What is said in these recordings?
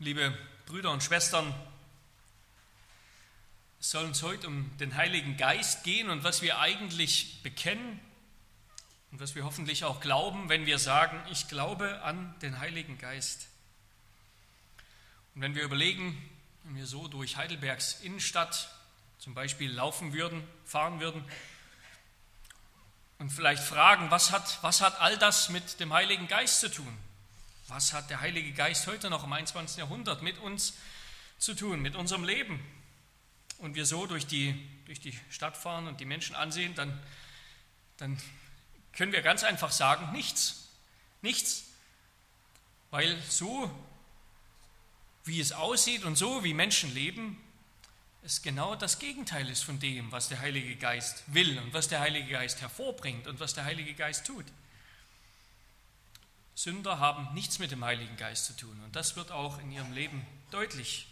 liebe Brüder und Schwestern, es soll uns heute um den Heiligen Geist gehen und was wir eigentlich bekennen und was wir hoffentlich auch glauben, wenn wir sagen, ich glaube an den Heiligen Geist. Und wenn wir überlegen, wenn wir so durch Heidelbergs Innenstadt zum Beispiel laufen würden, fahren würden und vielleicht fragen, was hat, was hat all das mit dem Heiligen Geist zu tun? Was hat der Heilige Geist heute noch im 21. Jahrhundert mit uns zu tun, mit unserem Leben? Und wir so durch die, durch die Stadt fahren und die Menschen ansehen, dann, dann können wir ganz einfach sagen, nichts. Nichts. Weil so, wie es aussieht und so, wie Menschen leben, es genau das Gegenteil ist von dem, was der Heilige Geist will und was der Heilige Geist hervorbringt und was der Heilige Geist tut. Sünder haben nichts mit dem Heiligen Geist zu tun. Und das wird auch in ihrem Leben deutlich.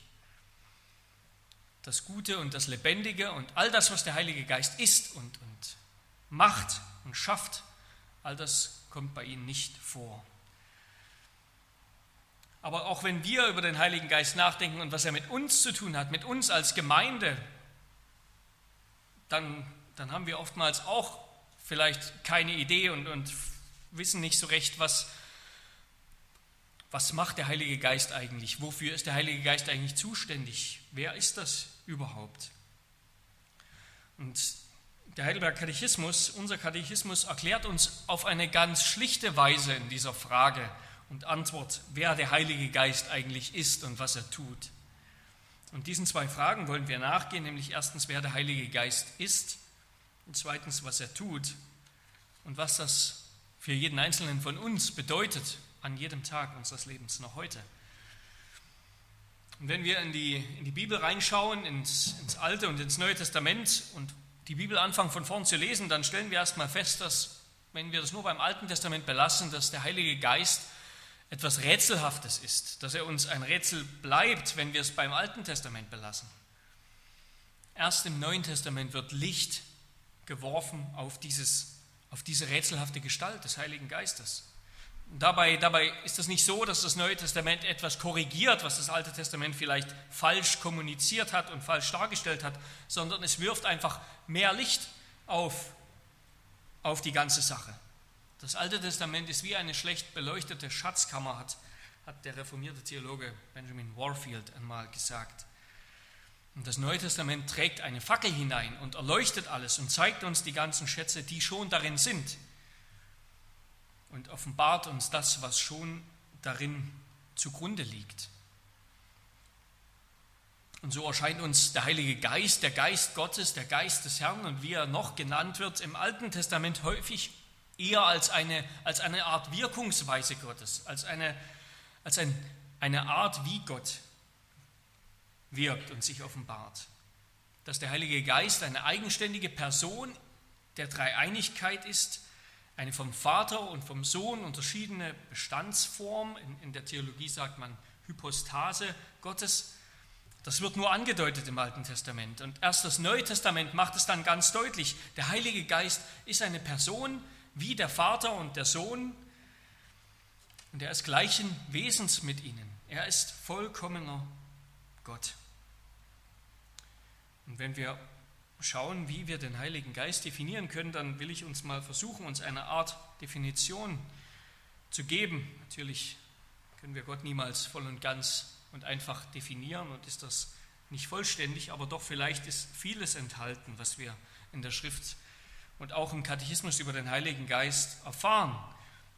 Das Gute und das Lebendige und all das, was der Heilige Geist ist und, und macht und schafft, all das kommt bei ihnen nicht vor. Aber auch wenn wir über den Heiligen Geist nachdenken und was er mit uns zu tun hat, mit uns als Gemeinde, dann, dann haben wir oftmals auch vielleicht keine Idee und, und wissen nicht so recht, was, was macht der Heilige Geist eigentlich? Wofür ist der Heilige Geist eigentlich zuständig? Wer ist das überhaupt? Und der Heidelberger Katechismus, unser Katechismus, erklärt uns auf eine ganz schlichte Weise in dieser Frage und Antwort, wer der Heilige Geist eigentlich ist und was er tut. Und diesen zwei Fragen wollen wir nachgehen, nämlich erstens, wer der Heilige Geist ist und zweitens, was er tut und was das für jeden Einzelnen von uns bedeutet an jedem Tag unseres Lebens, noch heute. Und wenn wir in die, in die Bibel reinschauen, ins, ins Alte und ins Neue Testament und die Bibel anfangen von vorn zu lesen, dann stellen wir erstmal fest, dass, wenn wir das nur beim Alten Testament belassen, dass der Heilige Geist etwas Rätselhaftes ist, dass er uns ein Rätsel bleibt, wenn wir es beim Alten Testament belassen. Erst im Neuen Testament wird Licht geworfen auf, dieses, auf diese rätselhafte Gestalt des Heiligen Geistes. Dabei, dabei ist es nicht so, dass das Neue Testament etwas korrigiert, was das Alte Testament vielleicht falsch kommuniziert hat und falsch dargestellt hat, sondern es wirft einfach mehr Licht auf, auf die ganze Sache. Das Alte Testament ist wie eine schlecht beleuchtete Schatzkammer, hat, hat der reformierte Theologe Benjamin Warfield einmal gesagt. Und das Neue Testament trägt eine Fackel hinein und erleuchtet alles und zeigt uns die ganzen Schätze, die schon darin sind und offenbart uns das, was schon darin zugrunde liegt. Und so erscheint uns der Heilige Geist, der Geist Gottes, der Geist des Herrn und wie er noch genannt wird im Alten Testament häufig eher als eine, als eine Art Wirkungsweise Gottes, als, eine, als ein, eine Art, wie Gott wirkt und sich offenbart. Dass der Heilige Geist eine eigenständige Person der Dreieinigkeit ist, eine vom Vater und vom Sohn unterschiedene Bestandsform. In, in, der Theologie sagt man Hypostase Gottes. Das wird nur angedeutet im Alten Testament. Und erst das Neue Testament macht es dann ganz deutlich. Der Heilige Geist ist eine Person wie der Vater und der Sohn. Und er ist gleichen Wesens mit ihnen. Er ist vollkommener Gott. Und wenn wir schauen, wie wir den Heiligen Geist definieren können, dann will ich uns mal versuchen, uns eine Art Definition zu geben. Natürlich können wir Gott niemals voll und ganz und einfach definieren und ist das nicht vollständig, aber doch vielleicht ist vieles enthalten, was wir in der Schrift und auch im Katechismus über den Heiligen Geist erfahren.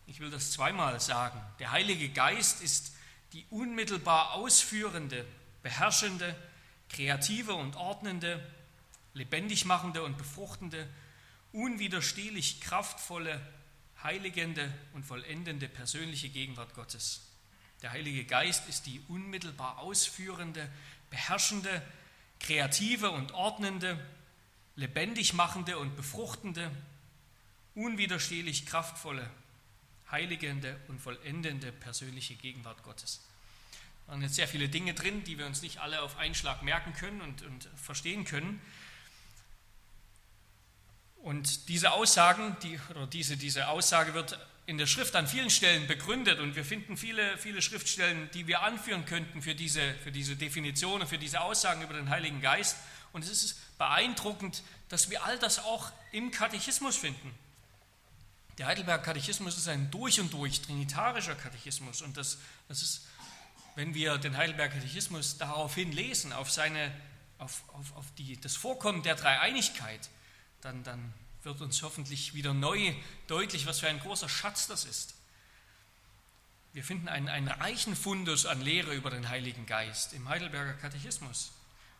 Ich will das zweimal sagen. Der Heilige Geist ist die unmittelbar ausführende, beherrschende, kreative und ordnende lebendig machende und befruchtende, unwiderstehlich kraftvolle, heiligende und vollendende persönliche Gegenwart Gottes. Der Heilige Geist ist die unmittelbar ausführende, beherrschende, kreative und ordnende, lebendig machende und befruchtende, unwiderstehlich kraftvolle, heiligende und vollendende persönliche Gegenwart Gottes. Da waren jetzt sehr viele Dinge drin, die wir uns nicht alle auf einen Schlag merken können und, und verstehen können. Und diese Aussagen, die, oder diese, diese Aussage wird in der Schrift an vielen Stellen begründet und wir finden viele, viele Schriftstellen, die wir anführen könnten für diese, für diese Definition und für diese Aussagen über den Heiligen Geist. Und es ist beeindruckend, dass wir all das auch im Katechismus finden. Der Heidelberger Katechismus ist ein durch und durch trinitarischer Katechismus und das, das ist, wenn wir den Heidelberger Katechismus daraufhin lesen, auf, seine, auf, auf, auf die, das Vorkommen der Dreieinigkeit, dann, dann wird uns hoffentlich wieder neu deutlich, was für ein großer Schatz das ist. Wir finden einen, einen reichen Fundus an Lehre über den Heiligen Geist im Heidelberger Katechismus.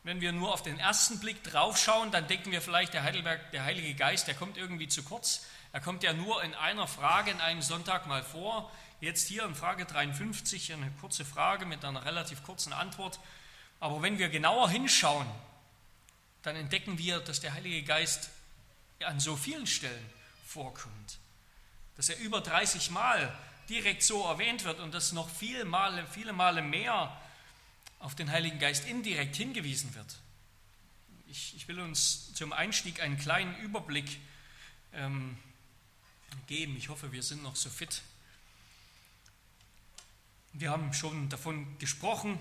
Wenn wir nur auf den ersten Blick draufschauen, dann denken wir vielleicht, der, Heidelberg, der Heilige Geist, der kommt irgendwie zu kurz. Er kommt ja nur in einer Frage in einem Sonntag mal vor. Jetzt hier in Frage 53 eine kurze Frage mit einer relativ kurzen Antwort. Aber wenn wir genauer hinschauen, dann entdecken wir, dass der Heilige Geist an so vielen Stellen vorkommt. Dass er über 30 Mal direkt so erwähnt wird und dass noch viele Male, viele Male mehr auf den Heiligen Geist indirekt hingewiesen wird. Ich, ich will uns zum Einstieg einen kleinen Überblick ähm, geben. Ich hoffe, wir sind noch so fit. Wir haben schon davon gesprochen,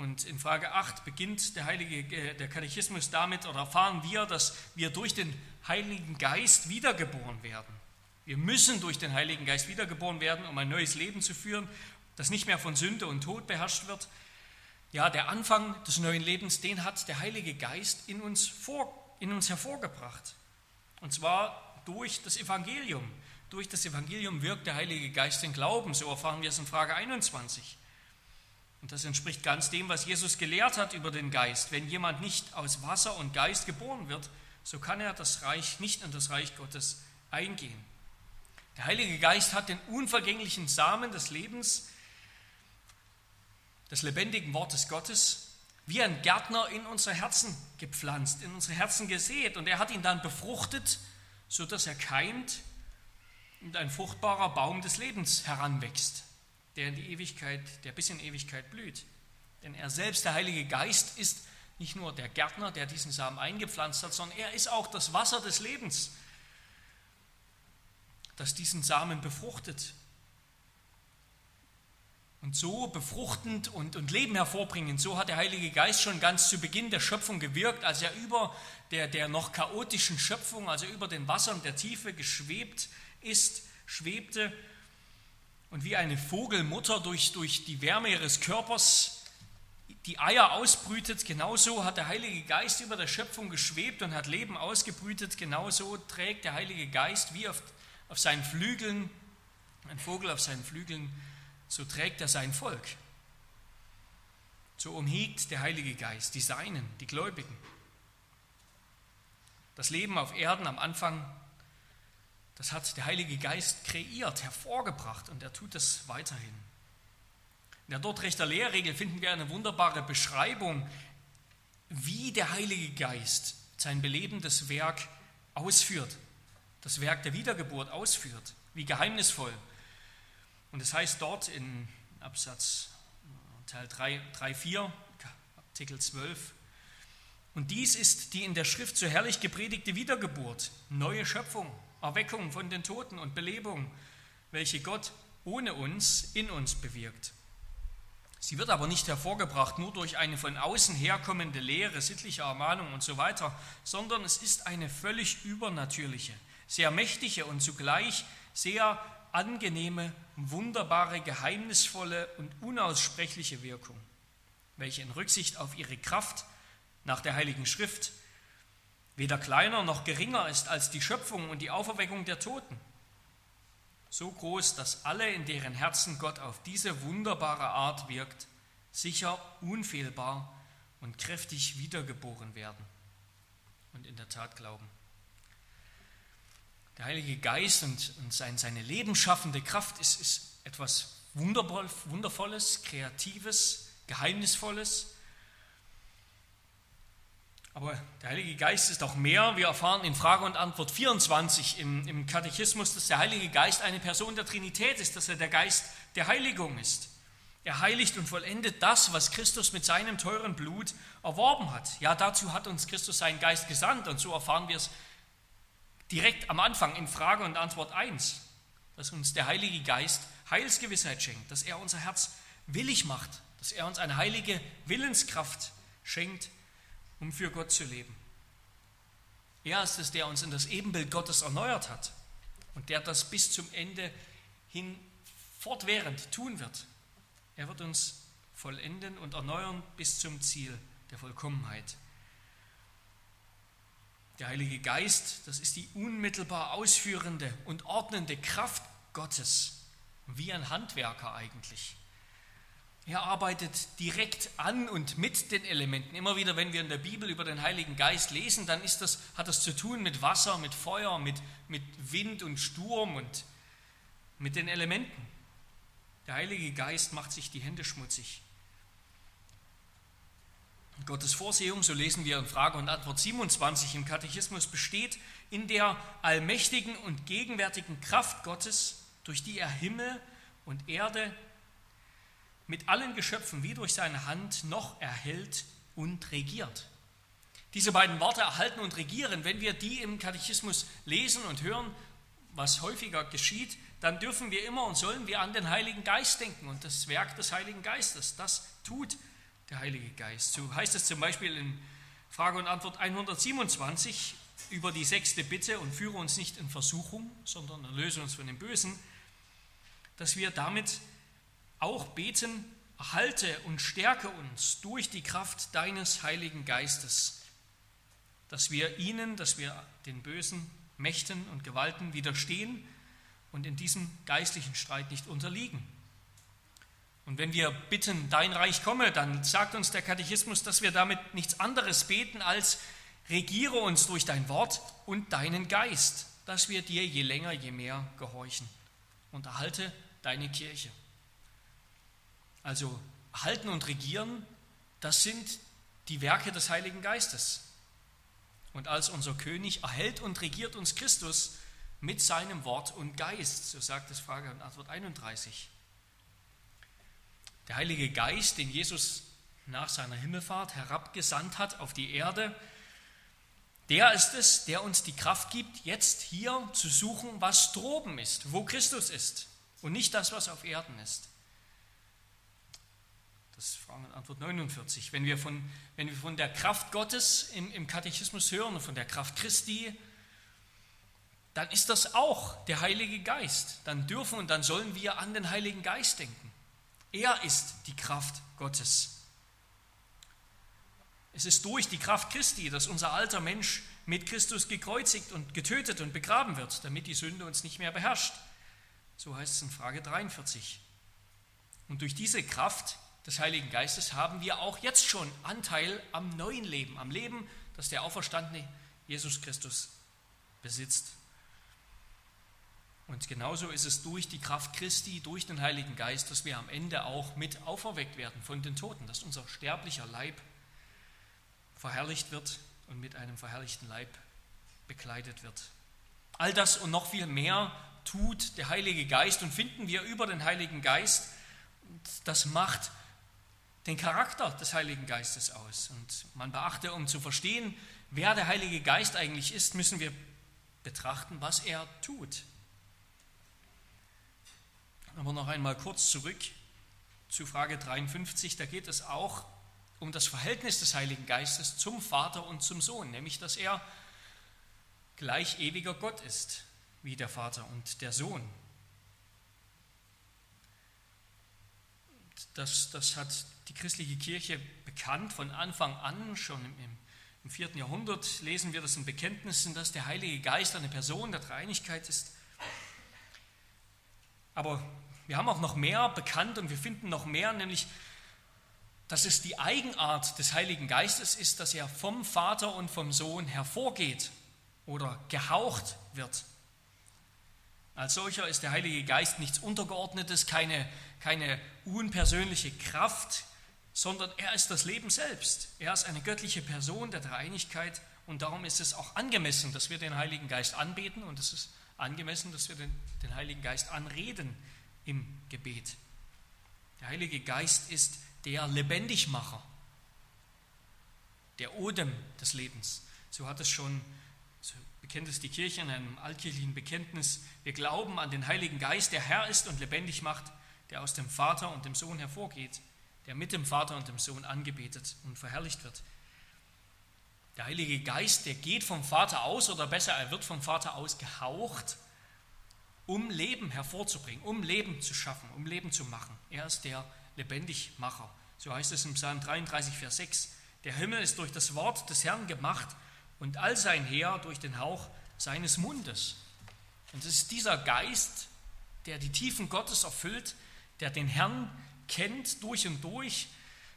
und in Frage 8 beginnt der, Heilige, äh, der Katechismus damit, oder erfahren wir, dass wir durch den Heiligen Geist wiedergeboren werden. Wir müssen durch den Heiligen Geist wiedergeboren werden, um ein neues Leben zu führen, das nicht mehr von Sünde und Tod beherrscht wird. Ja, der Anfang des neuen Lebens, den hat der Heilige Geist in uns, vor, in uns hervorgebracht. Und zwar durch das Evangelium. Durch das Evangelium wirkt der Heilige Geist den Glauben. So erfahren wir es in Frage 21. Und das entspricht ganz dem, was Jesus gelehrt hat über den Geist. Wenn jemand nicht aus Wasser und Geist geboren wird, so kann er das Reich nicht in das Reich Gottes eingehen. Der Heilige Geist hat den unvergänglichen Samen des Lebens, des lebendigen Wortes Gottes, wie ein Gärtner in unsere Herzen gepflanzt, in unsere Herzen gesät. Und er hat ihn dann befruchtet, sodass er keimt und ein fruchtbarer Baum des Lebens heranwächst der in die Ewigkeit, der bis in Ewigkeit blüht. Denn er selbst, der Heilige Geist, ist nicht nur der Gärtner, der diesen Samen eingepflanzt hat, sondern er ist auch das Wasser des Lebens, das diesen Samen befruchtet. Und so befruchtend und, und Leben hervorbringend, so hat der Heilige Geist schon ganz zu Beginn der Schöpfung gewirkt, als er über der, der noch chaotischen Schöpfung, also über den Wassern der Tiefe geschwebt ist, schwebte und wie eine Vogelmutter durch, durch die Wärme ihres Körpers die Eier ausbrütet, genauso hat der Heilige Geist über der Schöpfung geschwebt und hat Leben ausgebrütet, genauso trägt der Heilige Geist wie auf, auf seinen Flügeln, ein Vogel auf seinen Flügeln, so trägt er sein Volk. So umhegt der Heilige Geist die Seinen, die Gläubigen. Das Leben auf Erden am Anfang das hat der Heilige Geist kreiert, hervorgebracht und er tut es weiterhin. In der Dortrechter Lehrregel finden wir eine wunderbare Beschreibung, wie der Heilige Geist sein belebendes Werk ausführt, das Werk der Wiedergeburt ausführt, wie geheimnisvoll. Und es heißt dort in Absatz Teil 3, 3 4, Artikel 12, und dies ist die in der Schrift so herrlich gepredigte Wiedergeburt, neue Schöpfung, Erweckung von den Toten und Belebung, welche Gott ohne uns in uns bewirkt. Sie wird aber nicht hervorgebracht nur durch eine von außen herkommende Lehre, sittliche Ermahnung und so weiter, sondern es ist eine völlig übernatürliche, sehr mächtige und zugleich sehr angenehme, wunderbare, geheimnisvolle und unaussprechliche Wirkung, welche in Rücksicht auf ihre Kraft nach der Heiligen Schrift weder kleiner noch geringer ist als die Schöpfung und die Auferweckung der Toten. So groß, dass alle, in deren Herzen Gott auf diese wunderbare Art wirkt, sicher unfehlbar und kräftig wiedergeboren werden und in der Tat glauben. Der Heilige Geist und, und sein, seine lebensschaffende Kraft ist, ist etwas Wundervolles, Kreatives, Geheimnisvolles. Aber der Heilige Geist ist auch mehr. Wir erfahren in Frage und Antwort 24 im, im Katechismus, dass der Heilige Geist eine Person der Trinität ist, dass er der Geist der Heiligung ist. Er heiligt und vollendet das, was Christus mit seinem teuren Blut erworben hat. Ja, dazu hat uns Christus seinen Geist gesandt und so erfahren wir es direkt am Anfang in Frage und Antwort 1, dass uns der Heilige Geist Heilsgewissheit schenkt, dass er unser Herz willig macht, dass er uns eine heilige Willenskraft schenkt, um für Gott zu leben. Er ist es, der uns in das Ebenbild Gottes erneuert hat und der das bis zum Ende hin fortwährend tun wird. Er wird uns vollenden und erneuern bis zum Ziel der Vollkommenheit. Der Heilige Geist, das ist die unmittelbar ausführende und ordnende Kraft Gottes, wie ein Handwerker eigentlich. Er arbeitet direkt an und mit den Elementen. Immer wieder, wenn wir in der Bibel über den Heiligen Geist lesen, dann ist das, hat das zu tun mit Wasser, mit Feuer, mit, mit Wind und Sturm und mit den Elementen. Der Heilige Geist macht sich die Hände schmutzig. Gottes Vorsehung, so lesen wir in Frage und Antwort 27 im Katechismus, besteht in der allmächtigen und gegenwärtigen Kraft Gottes, durch die er Himmel und Erde mit allen Geschöpfen wie durch seine Hand noch erhält und regiert. Diese beiden Worte erhalten und regieren, wenn wir die im Katechismus lesen und hören, was häufiger geschieht, dann dürfen wir immer und sollen wir an den Heiligen Geist denken und das Werk des Heiligen Geistes. Das tut der Heilige Geist. So heißt es zum Beispiel in Frage und Antwort 127 über die sechste Bitte und führe uns nicht in Versuchung, sondern erlöse uns von dem Bösen, dass wir damit auch beten, erhalte und stärke uns durch die Kraft deines Heiligen Geistes, dass wir ihnen, dass wir den bösen Mächten und Gewalten widerstehen und in diesem geistlichen Streit nicht unterliegen. Und wenn wir bitten, dein Reich komme, dann sagt uns der Katechismus, dass wir damit nichts anderes beten als regiere uns durch dein Wort und deinen Geist, dass wir dir je länger, je mehr gehorchen und erhalte deine Kirche. Also halten und regieren, das sind die Werke des Heiligen Geistes. Und als unser König erhält und regiert uns Christus mit seinem Wort und Geist, so sagt es Frage und Antwort 31. Der Heilige Geist, den Jesus nach seiner Himmelfahrt herabgesandt hat auf die Erde, der ist es, der uns die Kraft gibt, jetzt hier zu suchen, was droben ist, wo Christus ist und nicht das, was auf Erden ist. Das ist Frage und Antwort 49. Wenn wir von, wenn wir von der Kraft Gottes im, im Katechismus hören von der Kraft Christi, dann ist das auch der Heilige Geist. Dann dürfen und dann sollen wir an den Heiligen Geist denken. Er ist die Kraft Gottes. Es ist durch die Kraft Christi, dass unser alter Mensch mit Christus gekreuzigt und getötet und begraben wird, damit die Sünde uns nicht mehr beherrscht. So heißt es in Frage 43. Und durch diese Kraft des Heiligen Geistes haben wir auch jetzt schon Anteil am neuen Leben, am Leben, das der auferstandene Jesus Christus besitzt. Und genauso ist es durch die Kraft Christi, durch den Heiligen Geist, dass wir am Ende auch mit auferweckt werden von den Toten, dass unser sterblicher Leib verherrlicht wird und mit einem verherrlichten Leib bekleidet wird. All das und noch viel mehr tut der Heilige Geist und finden wir über den Heiligen Geist. Das macht den Charakter des Heiligen Geistes aus. Und man beachte, um zu verstehen, wer der Heilige Geist eigentlich ist, müssen wir betrachten, was er tut. Aber noch einmal kurz zurück zu Frage 53. Da geht es auch um das Verhältnis des Heiligen Geistes zum Vater und zum Sohn, nämlich dass er gleich ewiger Gott ist wie der Vater und der Sohn. Das, das hat die christliche Kirche bekannt von Anfang an, schon im, im 4. Jahrhundert lesen wir das in Bekenntnissen, dass der Heilige Geist eine Person der Dreieinigkeit ist. Aber wir haben auch noch mehr bekannt und wir finden noch mehr, nämlich, dass es die Eigenart des Heiligen Geistes ist, dass er vom Vater und vom Sohn hervorgeht oder gehaucht wird. Als solcher ist der Heilige Geist nichts Untergeordnetes, keine, keine unpersönliche Kraft, sondern er ist das Leben selbst. Er ist eine göttliche Person der Dreieinigkeit und darum ist es auch angemessen, dass wir den Heiligen Geist anbeten und es ist angemessen, dass wir den, den Heiligen Geist anreden im Gebet. Der Heilige Geist ist der Lebendigmacher, der Odem des Lebens. So hat es schon So bekennt es die Kirche in einem altkirchlichen Bekenntnis. Wir glauben an den Heiligen Geist, der Herr ist und lebendig macht, der aus dem Vater und dem Sohn hervorgeht, der mit dem Vater und dem Sohn angebetet und verherrlicht wird. Der Heilige Geist, der geht vom Vater aus, oder besser, er wird vom Vater aus gehaucht, um Leben hervorzubringen, um Leben zu schaffen, um Leben zu machen. Er ist der Lebendigmacher. So heißt es im Psalm 33, Vers 6. Der Himmel ist durch das Wort des Herrn gemacht und all sein Heer durch den Hauch seines Mundes. Und es ist dieser Geist, der die Tiefen Gottes erfüllt, der den Herrn kennt durch und durch,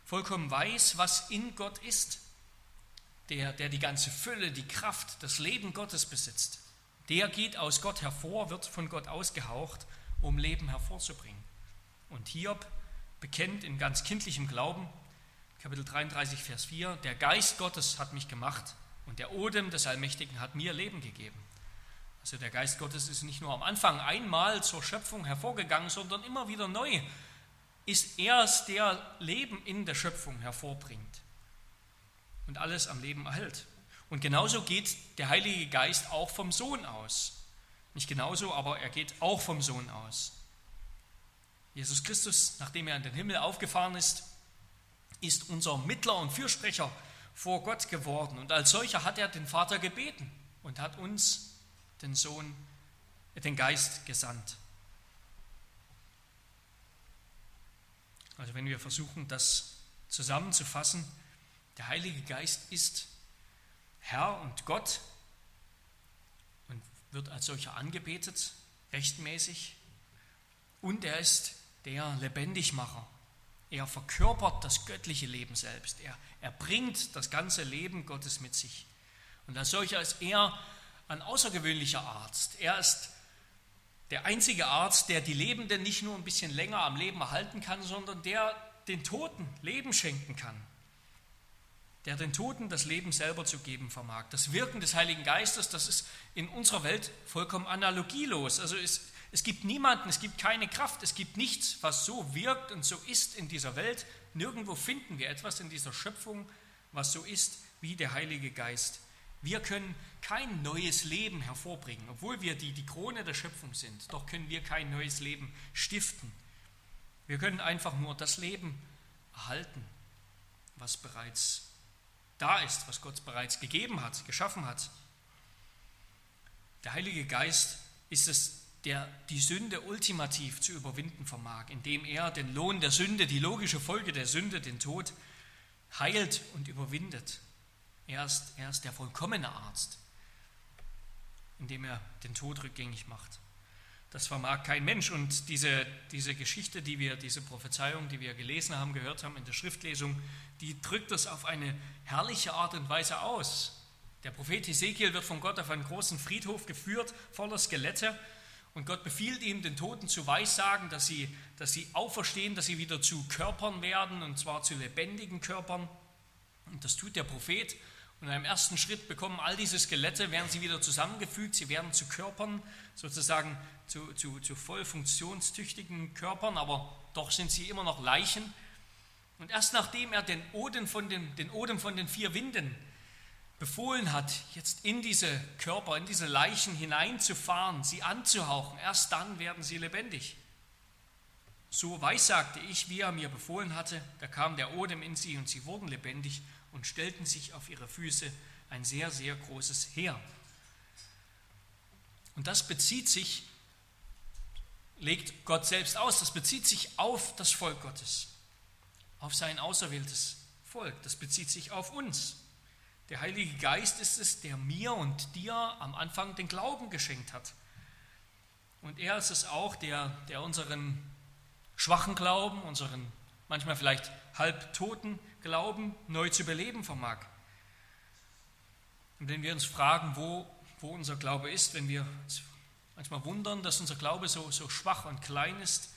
vollkommen weiß, was in Gott ist, der, der die ganze Fülle, die Kraft, das Leben Gottes besitzt. Der geht aus Gott hervor, wird von Gott ausgehaucht, um Leben hervorzubringen. Und Hiob bekennt in ganz kindlichem Glauben, Kapitel 33, Vers 4, der Geist Gottes hat mich gemacht und der Odem des Allmächtigen hat mir Leben gegeben. Also der Geist Gottes ist nicht nur am Anfang einmal zur Schöpfung hervorgegangen, sondern immer wieder neu ist er es, der Leben in der Schöpfung hervorbringt und alles am Leben erhält. Und genauso geht der Heilige Geist auch vom Sohn aus. Nicht genauso, aber er geht auch vom Sohn aus. Jesus Christus, nachdem er in den Himmel aufgefahren ist, ist unser Mittler und Fürsprecher vor Gott geworden. Und als solcher hat er den Vater gebeten und hat uns den Sohn, den Geist gesandt. Also wenn wir versuchen, das zusammenzufassen, der Heilige Geist ist Herr und Gott und wird als solcher angebetet, rechtmäßig. Und er ist der Lebendigmacher. Er verkörpert das göttliche Leben selbst. Er, er bringt das ganze Leben Gottes mit sich. Und als solcher ist er ein außergewöhnlicher Arzt. Er ist der einzige Arzt, der die Lebenden nicht nur ein bisschen länger am Leben erhalten kann, sondern der den Toten Leben schenken kann. Der den Toten das Leben selber zu geben vermag. Das Wirken des Heiligen Geistes, das ist in unserer Welt vollkommen analogielos. Also es, es gibt niemanden, es gibt keine Kraft, es gibt nichts, was so wirkt und so ist in dieser Welt. Nirgendwo finden wir etwas in dieser Schöpfung, was so ist wie der Heilige Geist. Wir können kein neues Leben hervorbringen, obwohl wir die, die Krone der Schöpfung sind. Doch können wir kein neues Leben stiften. Wir können einfach nur das Leben erhalten, was bereits da ist, was Gott bereits gegeben hat, geschaffen hat. Der Heilige Geist ist es, der die Sünde ultimativ zu überwinden vermag, indem er den Lohn der Sünde, die logische Folge der Sünde, den Tod, heilt und überwindet. Er ist, er ist der vollkommene Arzt, indem er den Tod rückgängig macht. Das vermag kein Mensch. Und diese, diese Geschichte, die wir, diese Prophezeiung, die wir gelesen haben, gehört haben in der Schriftlesung, die drückt das auf eine herrliche Art und Weise aus. Der Prophet Ezekiel wird von Gott auf einen großen Friedhof geführt, voller Skelette. Und Gott befiehlt ihm, den Toten zu weissagen, dass sie, dass sie auferstehen, dass sie wieder zu Körpern werden, und zwar zu lebendigen Körpern. Und das tut der Prophet. Und in einem ersten Schritt bekommen all diese Skelette, werden sie wieder zusammengefügt, sie werden zu Körpern, sozusagen zu, zu, zu voll funktionstüchtigen Körpern, aber doch sind sie immer noch Leichen. Und erst nachdem er den Odem von den, den, Odem von den vier Winden befohlen hat, jetzt in diese Körper, in diese Leichen hineinzufahren, sie anzuhauchen, erst dann werden sie lebendig. So weissagte ich, wie er mir befohlen hatte, da kam der Odem in sie und sie wurden lebendig und stellten sich auf ihre Füße ein sehr, sehr großes Heer. Und das bezieht sich, legt Gott selbst aus, das bezieht sich auf das Volk Gottes, auf sein auserwähltes Volk, das bezieht sich auf uns. Der Heilige Geist ist es, der mir und dir am Anfang den Glauben geschenkt hat. Und er ist es auch, der, der unseren schwachen Glauben, unseren manchmal vielleicht halbtoten Glauben neu zu beleben vermag. Und wenn wir uns fragen, wo, wo unser Glaube ist, wenn wir uns manchmal wundern, dass unser Glaube so, so schwach und klein ist,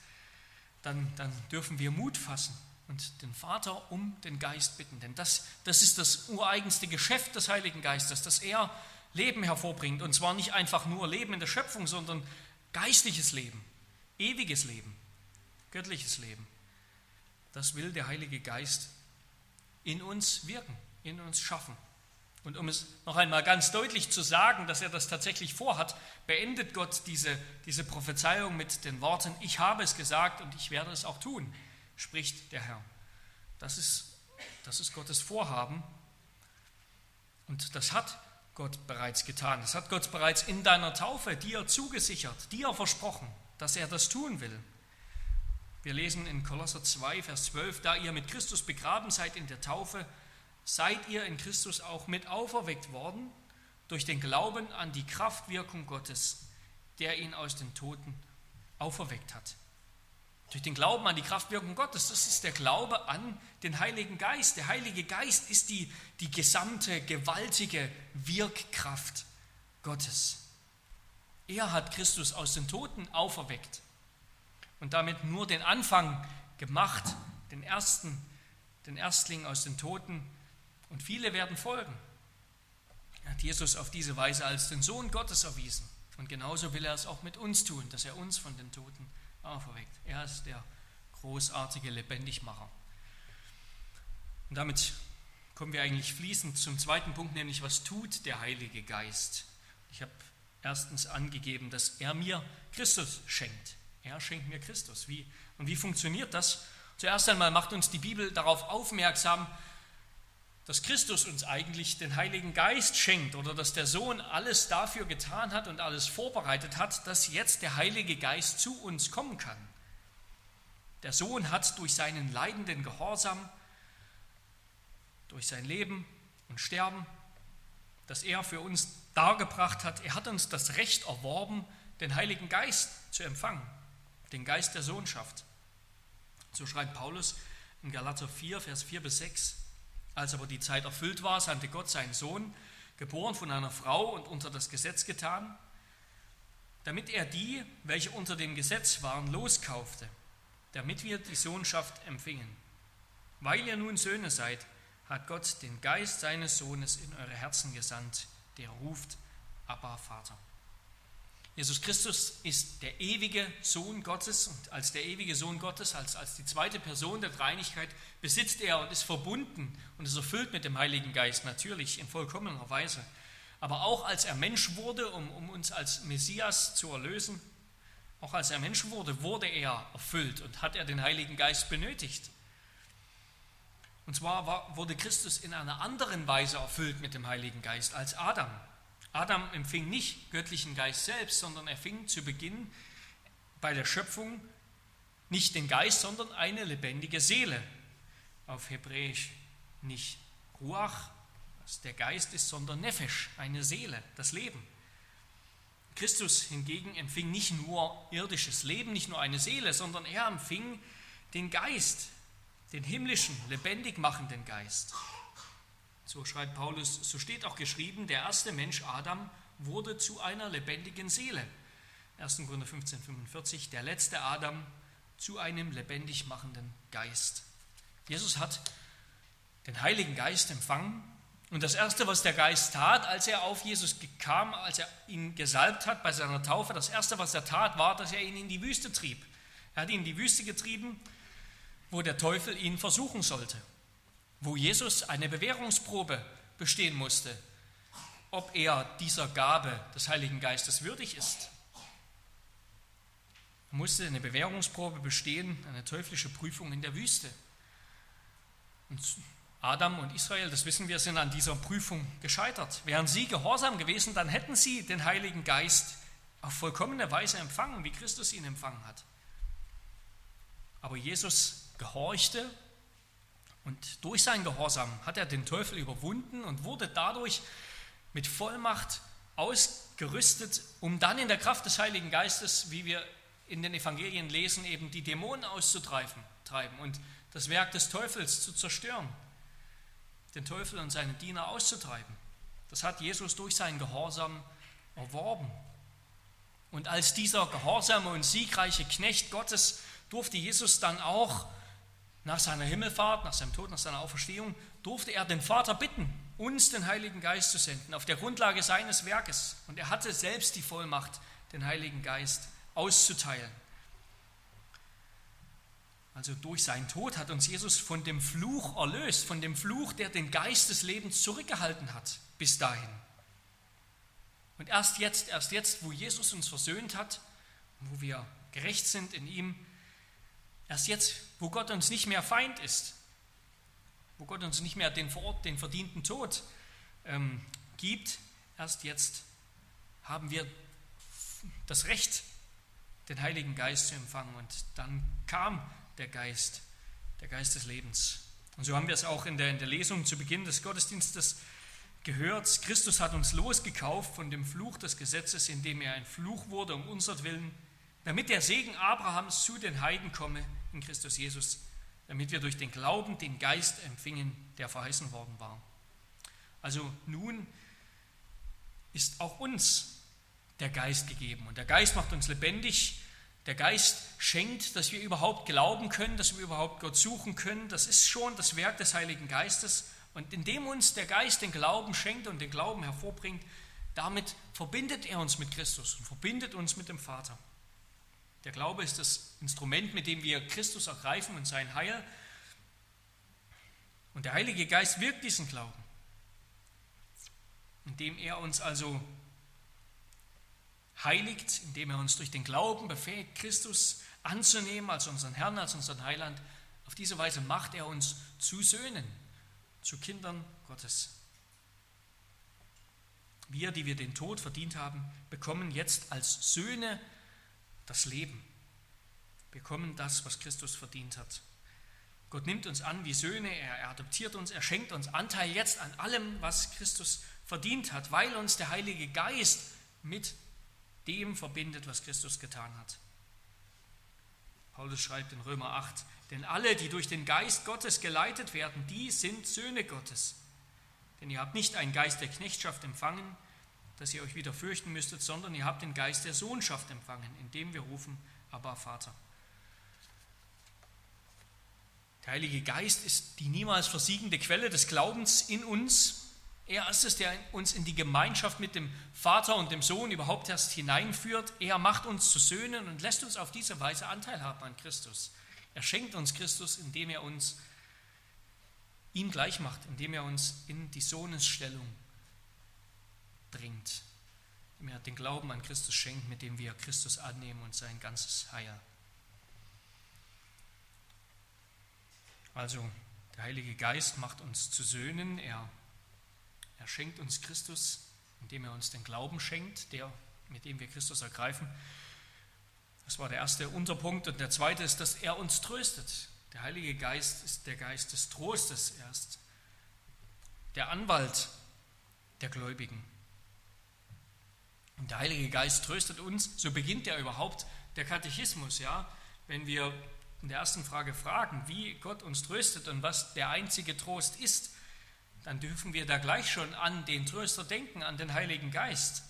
dann, dann dürfen wir Mut fassen und den Vater um den Geist bitten. Denn das, das ist das ureigenste Geschäft des Heiligen Geistes, dass er Leben hervorbringt. Und zwar nicht einfach nur Leben in der Schöpfung, sondern geistliches Leben, ewiges Leben, göttliches Leben. Das will der Heilige Geist in uns wirken, in uns schaffen. Und um es noch einmal ganz deutlich zu sagen, dass er das tatsächlich vorhat, beendet Gott diese, diese Prophezeiung mit den Worten, ich habe es gesagt und ich werde es auch tun, spricht der Herr. Das ist, das ist Gottes Vorhaben und das hat Gott bereits getan. Das hat Gott bereits in deiner Taufe dir zugesichert, dir versprochen, dass er das tun will. Wir lesen in Kolosser 2, Vers 12, da ihr mit Christus begraben seid in der Taufe, seid ihr in Christus auch mit auferweckt worden durch den Glauben an die Kraftwirkung Gottes, der ihn aus den Toten auferweckt hat. Durch den Glauben an die Kraftwirkung Gottes, das ist der Glaube an den Heiligen Geist. Der Heilige Geist ist die, die gesamte gewaltige Wirkkraft Gottes. Er hat Christus aus den Toten auferweckt und damit nur den Anfang gemacht, den ersten, den Erstling aus den Toten und viele werden folgen. Er hat Jesus auf diese Weise als den Sohn Gottes erwiesen. Und genauso will er es auch mit uns tun, dass er uns von den Toten auferweckt. Er ist der großartige Lebendigmacher. Und damit kommen wir eigentlich fließend zum zweiten Punkt, nämlich was tut der Heilige Geist? Ich habe erstens angegeben, dass er mir Christus schenkt. Er schenkt mir Christus. Wie, und wie funktioniert das? Zuerst einmal macht uns die Bibel darauf aufmerksam, dass Christus uns eigentlich den Heiligen Geist schenkt oder dass der Sohn alles dafür getan hat und alles vorbereitet hat, dass jetzt der Heilige Geist zu uns kommen kann. Der Sohn hat durch seinen leidenden Gehorsam, durch sein Leben und Sterben, das er für uns dargebracht hat, er hat uns das Recht erworben, den Heiligen Geist zu empfangen, den Geist der Sohnschaft. So schreibt Paulus in Galater 4, Vers 4 bis 6. Als aber die Zeit erfüllt war, sandte Gott seinen Sohn, geboren von einer Frau und unter das Gesetz getan, damit er die, welche unter dem Gesetz waren, loskaufte, damit wir die Sohnschaft empfingen. Weil ihr nun Söhne seid, hat Gott den Geist seines Sohnes in eure Herzen gesandt, der ruft, Abba Vater. Jesus Christus ist der ewige Sohn Gottes und als der ewige Sohn Gottes, als, als die zweite Person der Dreinigkeit, besitzt er und ist verbunden und ist erfüllt mit dem Heiligen Geist, natürlich in vollkommener Weise. Aber auch als er Mensch wurde, um, um uns als Messias zu erlösen, auch als er Mensch wurde, wurde er erfüllt und hat er den Heiligen Geist benötigt. Und zwar war, wurde Christus in einer anderen Weise erfüllt mit dem Heiligen Geist als Adam. Adam empfing nicht göttlichen Geist selbst, sondern er fing zu Beginn bei der Schöpfung nicht den Geist, sondern eine lebendige Seele. Auf Hebräisch nicht Ruach, was der Geist ist, sondern Nefesh, eine Seele, das Leben. Christus hingegen empfing nicht nur irdisches Leben, nicht nur eine Seele, sondern er empfing den Geist, den himmlischen, lebendig machenden Geist. So schreibt Paulus, so steht auch geschrieben, der erste Mensch Adam wurde zu einer lebendigen Seele. 1. Korinther 15, 45, der letzte Adam zu einem lebendig machenden Geist. Jesus hat den Heiligen Geist empfangen und das Erste, was der Geist tat, als er auf Jesus kam, als er ihn gesalbt hat bei seiner Taufe, das Erste, was er tat, war, dass er ihn in die Wüste trieb. Er hat ihn in die Wüste getrieben, wo der Teufel ihn versuchen sollte wo Jesus eine Bewährungsprobe bestehen musste, ob er dieser Gabe des Heiligen Geistes würdig ist. Er musste eine Bewährungsprobe bestehen, eine teuflische Prüfung in der Wüste. Und Adam und Israel, das wissen wir, sind an dieser Prüfung gescheitert. Wären sie gehorsam gewesen, dann hätten sie den Heiligen Geist auf vollkommene Weise empfangen, wie Christus ihn empfangen hat. Aber Jesus gehorchte und durch sein Gehorsam hat er den Teufel überwunden und wurde dadurch mit Vollmacht ausgerüstet, um dann in der Kraft des Heiligen Geistes, wie wir in den Evangelien lesen, eben die Dämonen auszutreiben treiben und das Werk des Teufels zu zerstören, den Teufel und seine Diener auszutreiben. Das hat Jesus durch seinen Gehorsam erworben. Und als dieser gehorsame und siegreiche Knecht Gottes durfte Jesus dann auch nach seiner Himmelfahrt, nach seinem Tod, nach seiner Auferstehung, durfte er den Vater bitten, uns den Heiligen Geist zu senden, auf der Grundlage seines Werkes. Und er hatte selbst die Vollmacht, den Heiligen Geist auszuteilen. Also durch seinen Tod hat uns Jesus von dem Fluch erlöst, von dem Fluch, der den Geist des Lebens zurückgehalten hat. bis dahin. Und erst jetzt, erst jetzt, wo Jesus uns versöhnt hat, wo wir gerecht sind in ihm, erst jetzt, wo Gott uns nicht mehr Feind ist, wo Gott uns nicht mehr den, den verdienten Tod ähm, gibt, erst jetzt haben wir das Recht, den Heiligen Geist zu empfangen. Und dann kam der Geist, der Geist des Lebens. Und so haben wir es auch in der, in der Lesung zu Beginn des Gottesdienstes gehört. Christus hat uns losgekauft von dem Fluch des Gesetzes, indem er ein Fluch wurde um unseren Willen, damit der Segen Abrahams zu den Heiden komme in Christus Jesus, damit wir durch den Glauben den Geist empfingen, der verheißen worden war. Also nun ist auch uns der Geist gegeben. Und der Geist macht uns lebendig. Der Geist schenkt, dass wir überhaupt glauben können, dass wir überhaupt Gott suchen können. Das ist schon das Werk des Heiligen Geistes. Und indem uns der Geist den Glauben schenkt und den Glauben hervorbringt, damit verbindet er uns mit Christus und verbindet uns mit dem Vater. Der Glaube ist das Instrument, mit dem wir Christus ergreifen und sein Heil. Und der Heilige Geist wirkt diesen Glauben, indem er uns also heiligt, indem er uns durch den Glauben befähigt, Christus anzunehmen als unseren Herrn, als unseren Heiland. Auf diese Weise macht er uns zu Söhnen, zu Kindern Gottes. Wir, die wir den Tod verdient haben, bekommen jetzt als Söhne das Leben, bekommen das, was Christus verdient hat. Gott nimmt uns an wie Söhne, er adoptiert uns, er schenkt uns Anteil jetzt an allem, was Christus verdient hat, weil uns der Heilige Geist mit dem verbindet, was Christus getan hat. Paulus schreibt in Römer 8, denn alle, die durch den Geist Gottes geleitet werden, die sind Söhne Gottes. Denn ihr habt nicht einen Geist der Knechtschaft empfangen, dass ihr euch wieder fürchten müsstet, sondern ihr habt den Geist der Sohnschaft empfangen, indem wir rufen, aber Vater. Der Heilige Geist ist die niemals versiegende Quelle des Glaubens in uns. Er ist es, der uns in die Gemeinschaft mit dem Vater und dem Sohn überhaupt erst hineinführt. Er macht uns zu Söhnen und lässt uns auf diese Weise Anteil haben an Christus. Er schenkt uns Christus, indem er uns ihm gleich macht, indem er uns in die Sohnesstellung bringt, er den Glauben an Christus schenkt, mit dem wir Christus annehmen und sein ganzes Heil. Also der Heilige Geist macht uns zu Söhnen, er, er schenkt uns Christus, indem er uns den Glauben schenkt, der, mit dem wir Christus ergreifen. Das war der erste Unterpunkt. Und der zweite ist, dass er uns tröstet. Der Heilige Geist ist der Geist des Trostes. Er ist der Anwalt der Gläubigen. Und der Heilige Geist tröstet uns. So beginnt ja überhaupt der Katechismus. Ja? Wenn wir in der ersten Frage fragen, wie Gott uns tröstet und was der einzige Trost ist, dann dürfen wir da gleich schon an den Tröster denken, an den Heiligen Geist.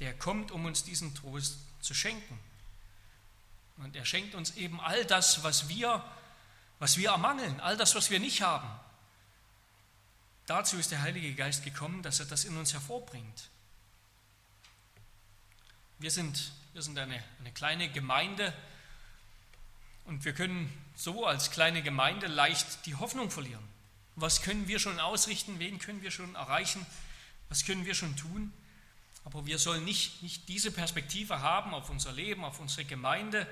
Der kommt, um uns diesen Trost zu schenken. Und er schenkt uns eben all das, was wir, was wir ermangeln, all das, was wir nicht haben. Dazu ist der Heilige Geist gekommen, dass er das in uns hervorbringt. Wir sind, wir sind eine, eine kleine Gemeinde und wir können so als kleine Gemeinde leicht die Hoffnung verlieren. Was können wir schon ausrichten? Wen können wir schon erreichen? Was können wir schon tun? Aber wir sollen nicht, nicht diese Perspektive haben auf unser Leben, auf unsere Gemeinde,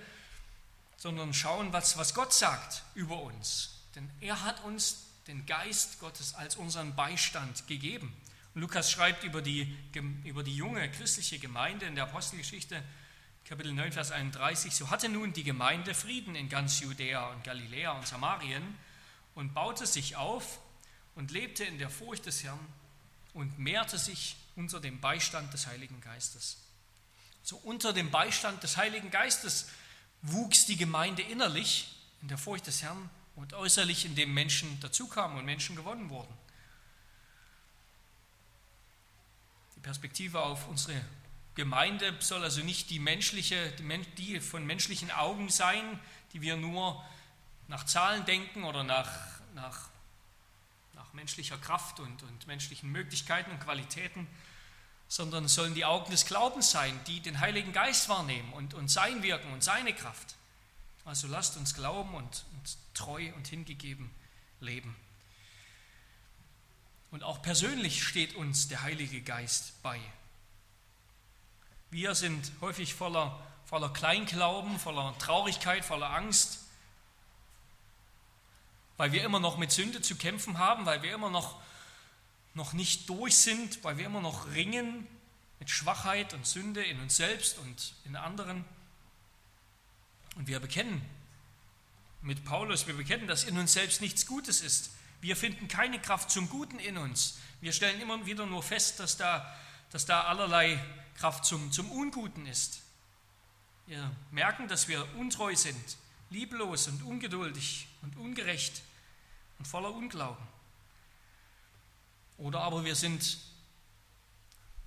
sondern schauen, was, was Gott sagt über uns. Denn er hat uns den Geist Gottes als unseren Beistand gegeben. Lukas schreibt über die, über die junge christliche Gemeinde in der Apostelgeschichte, Kapitel 9, Vers 31, so hatte nun die Gemeinde Frieden in ganz Judäa und Galiläa und Samarien und baute sich auf und lebte in der Furcht des Herrn und mehrte sich unter dem Beistand des Heiligen Geistes. So unter dem Beistand des Heiligen Geistes wuchs die Gemeinde innerlich in der Furcht des Herrn und äußerlich, indem Menschen dazukamen und Menschen gewonnen wurden. Die Perspektive auf unsere Gemeinde soll also nicht die menschliche, die von menschlichen Augen sein, die wir nur nach Zahlen denken oder nach, nach nach menschlicher Kraft und, und menschlichen Möglichkeiten und Qualitäten, sondern sollen die Augen des Glaubens sein, die den Heiligen Geist wahrnehmen und, und sein Wirken und seine Kraft. Also lasst uns glauben und, und treu und hingegeben leben. Und auch persönlich steht uns der Heilige Geist bei. Wir sind häufig voller, voller Kleinglauben, voller Traurigkeit, voller Angst, weil wir immer noch mit Sünde zu kämpfen haben, weil wir immer noch, noch nicht durch sind, weil wir immer noch ringen mit Schwachheit und Sünde in uns selbst und in anderen. Und wir bekennen mit Paulus, wir bekennen, dass in uns selbst nichts Gutes ist. Wir finden keine Kraft zum Guten in uns. Wir stellen immer wieder nur fest, dass da, dass da allerlei Kraft zum, zum Unguten ist. Wir merken, dass wir untreu sind, lieblos und ungeduldig und ungerecht und voller Unglauben. Oder aber wir sind,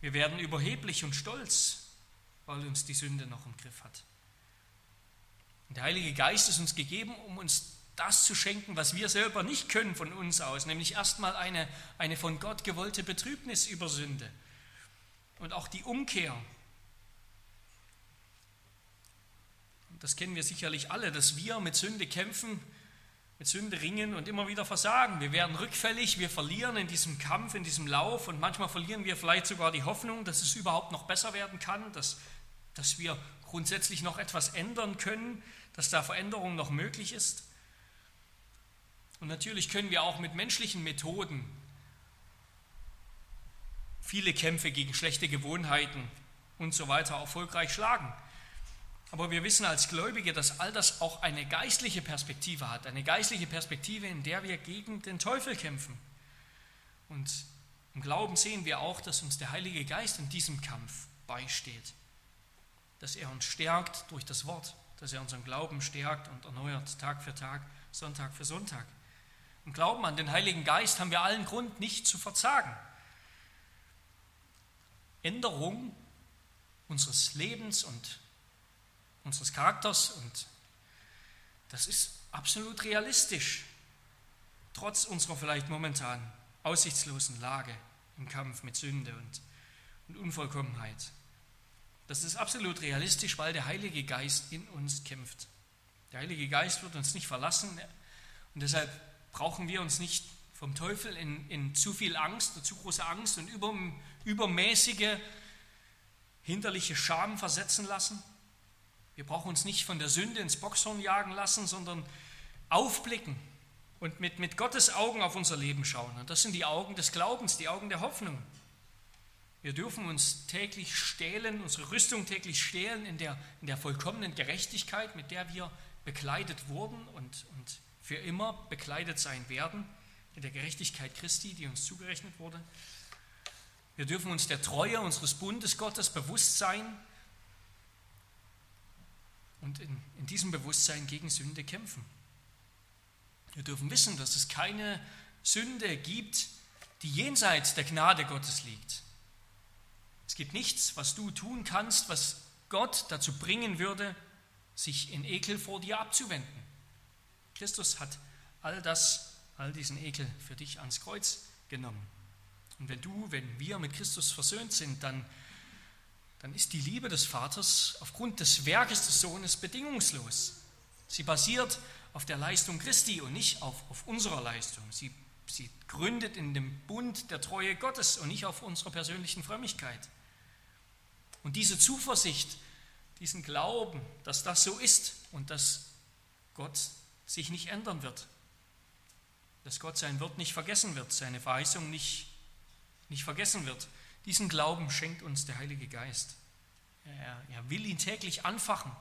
wir werden überheblich und stolz, weil uns die Sünde noch im Griff hat. Und der Heilige Geist ist uns gegeben, um uns das zu schenken, was wir selber nicht können von uns aus, nämlich erstmal eine, eine von Gott gewollte Betrübnis über Sünde und auch die Umkehr. Das kennen wir sicherlich alle, dass wir mit Sünde kämpfen, mit Sünde ringen und immer wieder versagen. Wir werden rückfällig, wir verlieren in diesem Kampf, in diesem Lauf und manchmal verlieren wir vielleicht sogar die Hoffnung, dass es überhaupt noch besser werden kann, dass, dass wir grundsätzlich noch etwas ändern können, dass da Veränderung noch möglich ist. Und natürlich können wir auch mit menschlichen Methoden viele Kämpfe gegen schlechte Gewohnheiten und so weiter erfolgreich schlagen. Aber wir wissen als Gläubige, dass all das auch eine geistliche Perspektive hat, eine geistliche Perspektive, in der wir gegen den Teufel kämpfen. Und im Glauben sehen wir auch, dass uns der Heilige Geist in diesem Kampf beisteht, dass er uns stärkt durch das Wort, dass er unseren Glauben stärkt und erneuert Tag für Tag, Sonntag für Sonntag. Im Glauben an den Heiligen Geist haben wir allen Grund, nicht zu verzagen. Änderung unseres Lebens und unseres Charakters und das ist absolut realistisch, trotz unserer vielleicht momentan aussichtslosen Lage im Kampf mit Sünde und, und Unvollkommenheit. Das ist absolut realistisch, weil der Heilige Geist in uns kämpft. Der Heilige Geist wird uns nicht verlassen und deshalb brauchen wir uns nicht vom Teufel in, in zu viel Angst, zu große Angst und über, übermäßige hinderliche Scham versetzen lassen. Wir brauchen uns nicht von der Sünde ins Boxhorn jagen lassen, sondern aufblicken und mit, mit Gottes Augen auf unser Leben schauen. Und das sind die Augen des Glaubens, die Augen der Hoffnung. Wir dürfen uns täglich stählen, unsere Rüstung täglich stählen in der, in der vollkommenen Gerechtigkeit, mit der wir bekleidet wurden und, und für immer bekleidet sein werden, in der Gerechtigkeit Christi, die uns zugerechnet wurde. Wir dürfen uns der Treue unseres Bundes Gottes bewusst sein und in, in diesem Bewusstsein gegen Sünde kämpfen. Wir dürfen wissen, dass es keine Sünde gibt, die jenseits der Gnade Gottes liegt. Es gibt nichts, was du tun kannst, was Gott dazu bringen würde, sich in Ekel vor dir abzuwenden. Christus hat all das, all diesen Ekel für dich ans Kreuz genommen. Und wenn du, wenn wir mit Christus versöhnt sind, dann dann ist die Liebe des Vaters aufgrund des Werkes des Sohnes bedingungslos. Sie basiert auf der Leistung Christi und nicht auf, auf unserer Leistung. Sie, sie gründet in dem Bund der Treue Gottes und nicht auf unserer persönlichen Frömmigkeit. Und diese Zuversicht, diesen Glauben, dass das so ist und dass Gott sich nicht ändern wird, dass Gott sein Wort nicht vergessen wird, seine Verheißung nicht, nicht vergessen wird, diesen Glauben schenkt uns der Heilige Geist. Er, er will ihn täglich anfachen.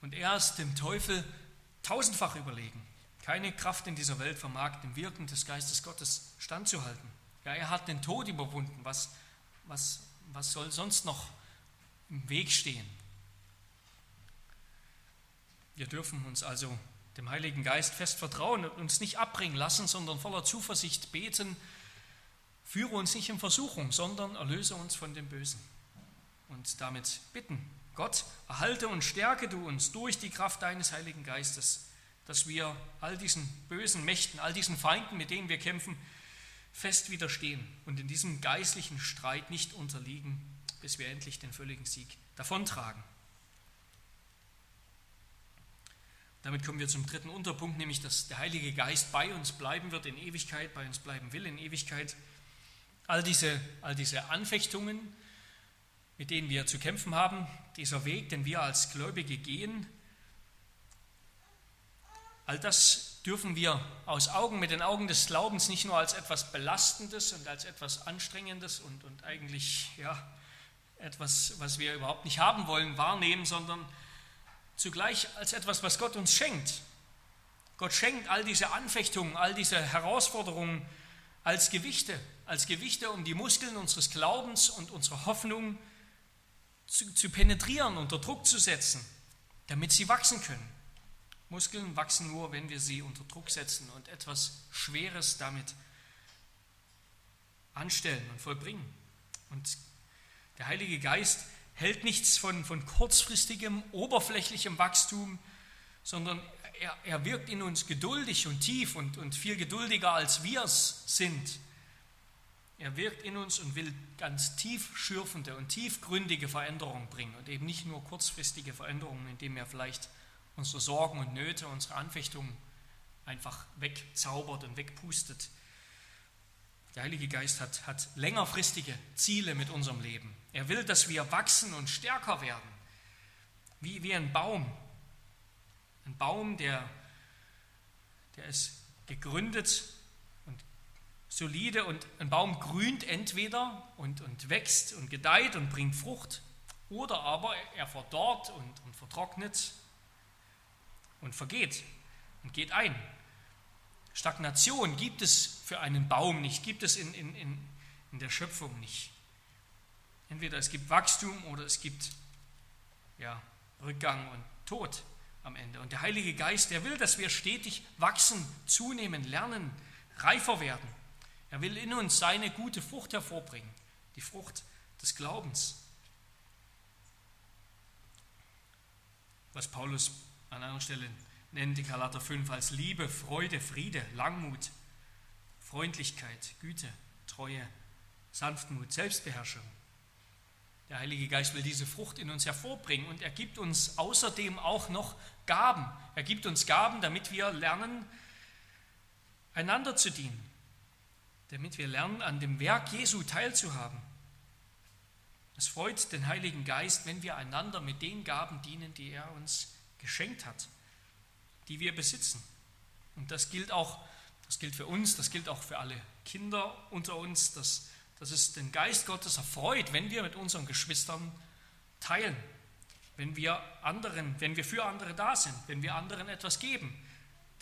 Und er ist dem Teufel tausendfach überlegen. Keine Kraft in dieser Welt vermag dem Wirken des Geistes Gottes standzuhalten. Ja, er hat den Tod überwunden. Was, was, was soll sonst noch im Weg stehen? Wir dürfen uns also dem Heiligen Geist fest vertrauen und uns nicht abbringen lassen, sondern voller Zuversicht beten, Führe uns nicht in Versuchung, sondern erlöse uns von dem Bösen. Und damit bitten, Gott, erhalte und stärke du uns durch die Kraft deines Heiligen Geistes, dass wir all diesen bösen Mächten, all diesen Feinden, mit denen wir kämpfen, fest widerstehen und in diesem geistlichen Streit nicht unterliegen, bis wir endlich den völligen Sieg davontragen. Damit kommen wir zum dritten Unterpunkt, nämlich dass der Heilige Geist bei uns bleiben wird in Ewigkeit, bei uns bleiben will in Ewigkeit. All diese, all diese Anfechtungen, mit denen wir zu kämpfen haben, dieser Weg, den wir als Gläubige gehen, all das dürfen wir aus Augen, mit den Augen des Glaubens nicht nur als etwas Belastendes und als etwas Anstrengendes und, und eigentlich ja, etwas, was wir überhaupt nicht haben wollen, wahrnehmen, sondern zugleich als etwas, was Gott uns schenkt. Gott schenkt all diese Anfechtungen, all diese Herausforderungen als Gewichte, als Gewichte, um die Muskeln unseres Glaubens und unserer Hoffnung zu, zu penetrieren, unter Druck zu setzen, damit sie wachsen können. Muskeln wachsen nur, wenn wir sie unter Druck setzen und etwas Schweres damit anstellen und vollbringen. Und der Heilige Geist hält nichts von, von kurzfristigem, oberflächlichem Wachstum, sondern er, er wirkt in uns geduldig und tief und, und viel geduldiger, als wir es sind. Er wirkt in uns und will ganz tiefschürfende und tiefgründige Veränderungen bringen und eben nicht nur kurzfristige Veränderungen, indem er vielleicht unsere Sorgen und Nöte, unsere Anfechtungen einfach wegzaubert und wegpustet. Der Heilige Geist hat, hat längerfristige Ziele mit unserem Leben. Er will, dass wir wachsen und stärker werden, wie, wie ein Baum. Ein Baum, der, der ist gegründet und solide und ein Baum grünt entweder und, und wächst und gedeiht und bringt Frucht oder aber er verdorrt und, und vertrocknet und vergeht und geht ein. Stagnation gibt es für einen Baum nicht, gibt es in, in, in, in der Schöpfung nicht. Entweder es gibt Wachstum oder es gibt ja, Rückgang und Tod am Ende. Und der Heilige Geist, der will, dass wir stetig wachsen, zunehmen, lernen, reifer werden. Er will in uns seine gute Frucht hervorbringen, die Frucht des Glaubens. Was Paulus an einer Stelle nennt in Galater 5 als Liebe, Freude, Friede, Langmut, Freundlichkeit, Güte, Treue, Sanftmut, Selbstbeherrschung. Der Heilige Geist will diese Frucht in uns hervorbringen und er gibt uns außerdem auch noch Gaben. Er gibt uns Gaben, damit wir lernen, einander zu dienen, damit wir lernen, an dem Werk Jesu teilzuhaben. Es freut den Heiligen Geist, wenn wir einander mit den Gaben dienen, die er uns geschenkt hat, die wir besitzen. Und das gilt auch, das gilt für uns, das gilt auch für alle Kinder unter uns, dass dass es den Geist Gottes erfreut, wenn wir mit unseren Geschwistern teilen, wenn wir anderen, wenn wir für andere da sind, wenn wir anderen etwas geben.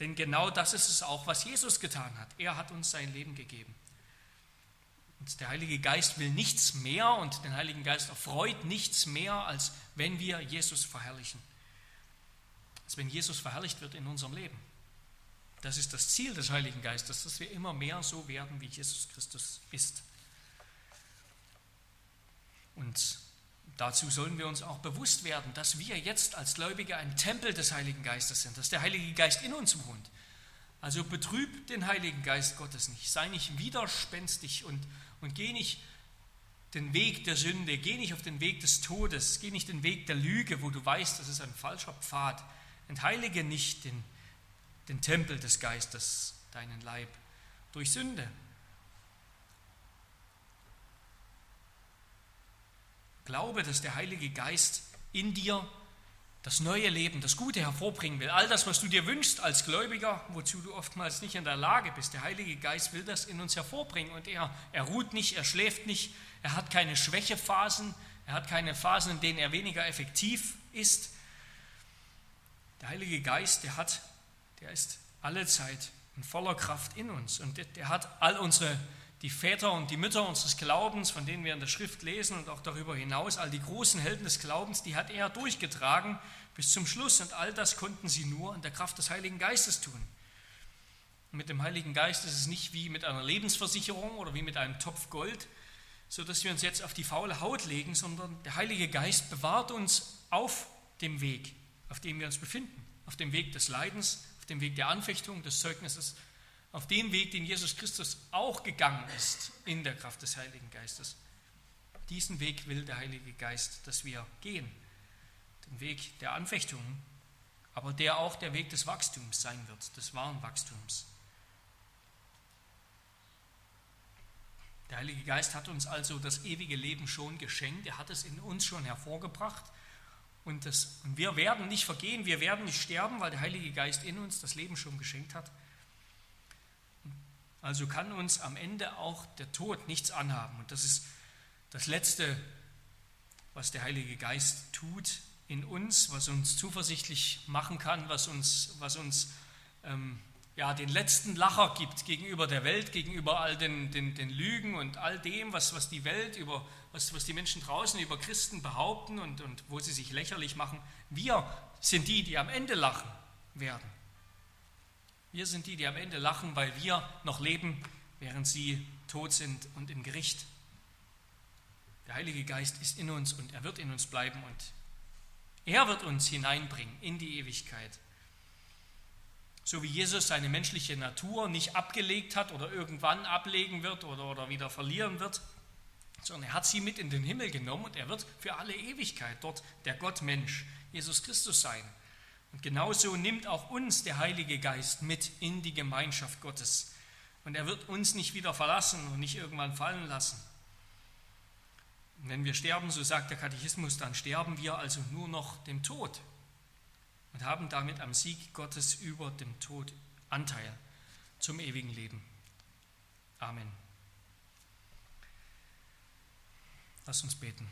Denn genau das ist es auch, was Jesus getan hat. Er hat uns sein Leben gegeben. Und der Heilige Geist will nichts mehr und den Heiligen Geist erfreut nichts mehr, als wenn wir Jesus verherrlichen. Als wenn Jesus verherrlicht wird in unserem Leben. Das ist das Ziel des Heiligen Geistes, dass wir immer mehr so werden, wie Jesus Christus ist. Und dazu sollen wir uns auch bewusst werden, dass wir jetzt als Gläubige ein Tempel des Heiligen Geistes sind, dass der Heilige Geist in uns wohnt. Also betrüb den Heiligen Geist Gottes nicht, sei nicht widerspenstig und, und geh nicht den Weg der Sünde, geh nicht auf den Weg des Todes, geh nicht den Weg der Lüge, wo du weißt, das ist ein falscher Pfad. Entheilige nicht den, den Tempel des Geistes, deinen Leib, durch Sünde. Glaube, dass der Heilige Geist in dir das neue Leben, das Gute hervorbringen will. All das, was du dir wünschst als Gläubiger, wozu du oftmals nicht in der Lage bist. Der Heilige Geist will das in uns hervorbringen und er, er ruht nicht, er schläft nicht, er hat keine Schwächephasen, er hat keine Phasen, in denen er weniger effektiv ist. Der Heilige Geist, der hat, der ist alle Zeit in voller Kraft in uns und der hat all unsere die Väter und die Mütter unseres Glaubens, von denen wir in der Schrift lesen und auch darüber hinaus, all die großen Helden des Glaubens, die hat er durchgetragen bis zum Schluss und all das konnten sie nur in der Kraft des Heiligen Geistes tun. Und mit dem Heiligen Geist ist es nicht wie mit einer Lebensversicherung oder wie mit einem Topf Gold, sodass wir uns jetzt auf die faule Haut legen, sondern der Heilige Geist bewahrt uns auf dem Weg, auf dem wir uns befinden, auf dem Weg des Leidens, auf dem Weg der Anfechtung, des Zeugnisses auf den Weg, den Jesus Christus auch gegangen ist in der Kraft des Heiligen Geistes. Diesen Weg will der Heilige Geist, dass wir gehen. Den Weg der Anfechtungen aber der auch der Weg des Wachstums sein wird, des wahren Wachstums. Der Heilige Geist hat uns also das ewige Leben schon geschenkt, er hat es in uns schon hervorgebracht und, das, und wir werden nicht vergehen, wir werden nicht sterben, weil der Heilige Geist in uns das Leben schon geschenkt hat. Also kann uns am Ende auch der Tod nichts anhaben. Und das ist das Letzte, was der Heilige Geist tut in uns, was uns zuversichtlich machen kann, was uns, was uns ähm, ja, den letzten Lacher gibt gegenüber der Welt, gegenüber all den, den, den Lügen und all dem, was, was die Welt über, was, was die Menschen draußen über Christen behaupten und, und wo sie sich lächerlich machen. Wir sind die, die am Ende lachen werden. Wir sind die, die am Ende lachen, weil wir noch leben, während sie tot sind und im Gericht. Der Heilige Geist ist in uns und er wird in uns bleiben und er wird uns hineinbringen in die Ewigkeit. So wie Jesus seine menschliche Natur nicht abgelegt hat oder irgendwann ablegen wird oder, oder wieder verlieren wird, sondern er hat sie mit in den Himmel genommen und er wird für alle Ewigkeit dort der Gottmensch, Jesus Christus sein. Und genauso nimmt auch uns der Heilige Geist mit in die Gemeinschaft Gottes. Und er wird uns nicht wieder verlassen und nicht irgendwann fallen lassen. Und wenn wir sterben, so sagt der Katechismus, dann sterben wir also nur noch dem Tod und haben damit am Sieg Gottes über dem Tod Anteil zum ewigen Leben. Amen. Lass uns beten.